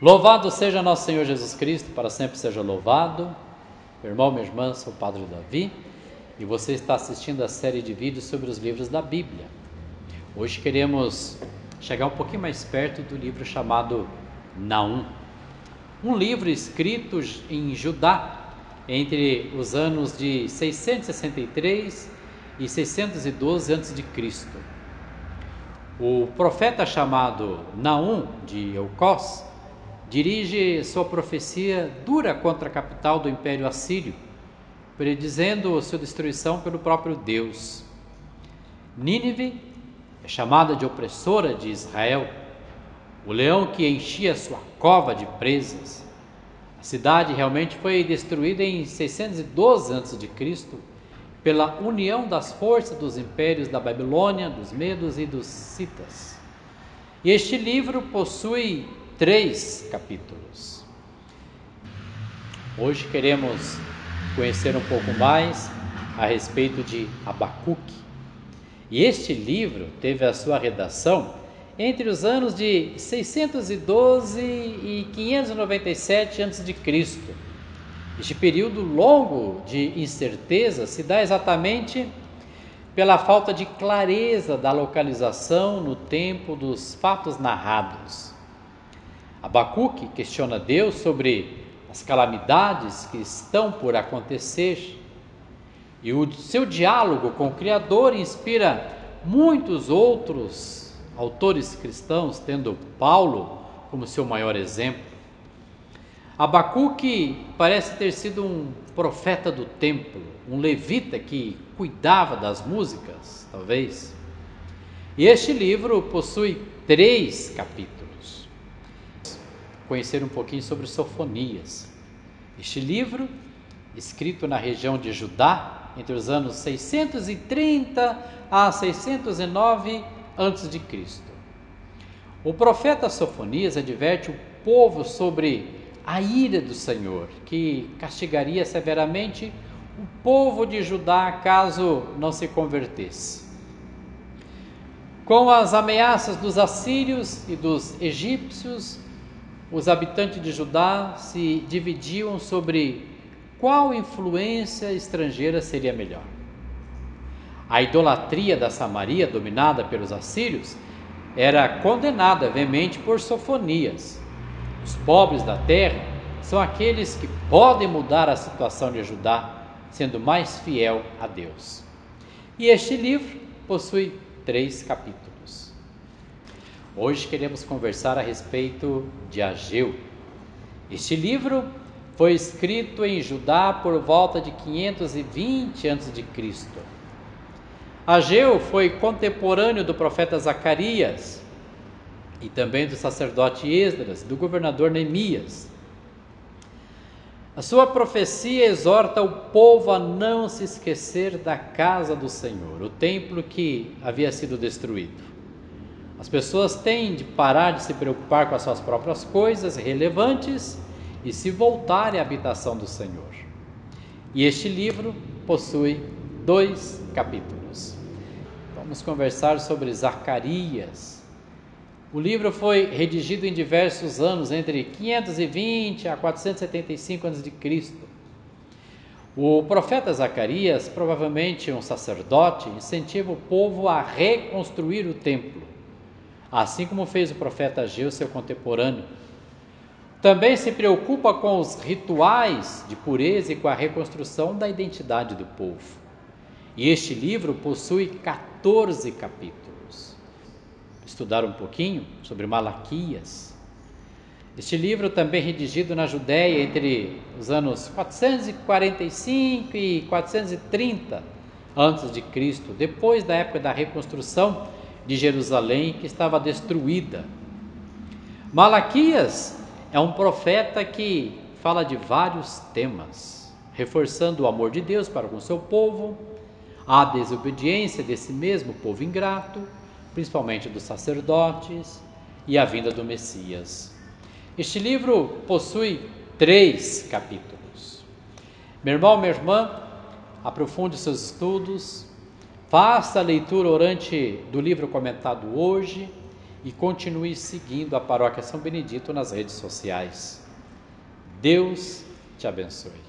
Louvado seja nosso Senhor Jesus Cristo, para sempre seja louvado. Meu irmão, minha irmã, sou o Padre Davi e você está assistindo a série de vídeos sobre os livros da Bíblia. Hoje queremos chegar um pouquinho mais perto do livro chamado Naum, um livro escrito em Judá entre os anos de 663 e 612 a.C. O profeta chamado Naum de Eucós dirige sua profecia dura contra a capital do Império Assírio, predizendo sua destruição pelo próprio Deus. Nínive é chamada de opressora de Israel, o leão que enchia sua cova de presas. A cidade realmente foi destruída em 612 a.C. pela união das forças dos impérios da Babilônia, dos Medos e dos Citas. E este livro possui três capítulos. Hoje queremos conhecer um pouco mais a respeito de Abacuque. E este livro teve a sua redação entre os anos de 612 e 597 a.C. Este período longo de incerteza se dá exatamente pela falta de clareza da localização no tempo dos fatos narrados. Abacuque questiona Deus sobre as calamidades que estão por acontecer. E o seu diálogo com o Criador inspira muitos outros autores cristãos, tendo Paulo como seu maior exemplo. Abacuque parece ter sido um profeta do templo, um levita que cuidava das músicas, talvez. E este livro possui três capítulos conhecer um pouquinho sobre Sofonias. Este livro, escrito na região de Judá, entre os anos 630 a 609 a.C. O profeta Sofonias adverte o povo sobre a ira do Senhor, que castigaria severamente o povo de Judá caso não se convertesse. Com as ameaças dos assírios e dos egípcios, os habitantes de Judá se dividiam sobre qual influência estrangeira seria melhor. A idolatria da Samaria, dominada pelos assírios, era condenada veemente por Sofonias. Os pobres da terra são aqueles que podem mudar a situação de Judá, sendo mais fiel a Deus. E este livro possui três capítulos. Hoje queremos conversar a respeito de Ageu. Este livro foi escrito em Judá por volta de 520 a.C. Ageu foi contemporâneo do profeta Zacarias e também do sacerdote Esdras, do governador Neemias. A sua profecia exorta o povo a não se esquecer da casa do Senhor, o templo que havia sido destruído. As pessoas têm de parar de se preocupar com as suas próprias coisas relevantes e se voltarem à habitação do Senhor. E este livro possui dois capítulos. Vamos conversar sobre Zacarias. O livro foi redigido em diversos anos, entre 520 a 475 a.C. O profeta Zacarias, provavelmente um sacerdote, incentiva o povo a reconstruir o templo assim como fez o profeta Ageu, seu contemporâneo. Também se preocupa com os rituais de pureza e com a reconstrução da identidade do povo. E este livro possui 14 capítulos. Estudar um pouquinho sobre Malaquias. Este livro também redigido na Judéia entre os anos 445 e 430 antes de Cristo, depois da época da reconstrução de Jerusalém que estava destruída. Malaquias é um profeta que fala de vários temas, reforçando o amor de Deus para com seu povo, a desobediência desse mesmo povo ingrato, principalmente dos sacerdotes, e a vinda do Messias. Este livro possui três capítulos. Meu irmão, minha irmã, aprofunde seus estudos, Faça a leitura orante do livro comentado hoje e continue seguindo a Paróquia São Benedito nas redes sociais. Deus te abençoe.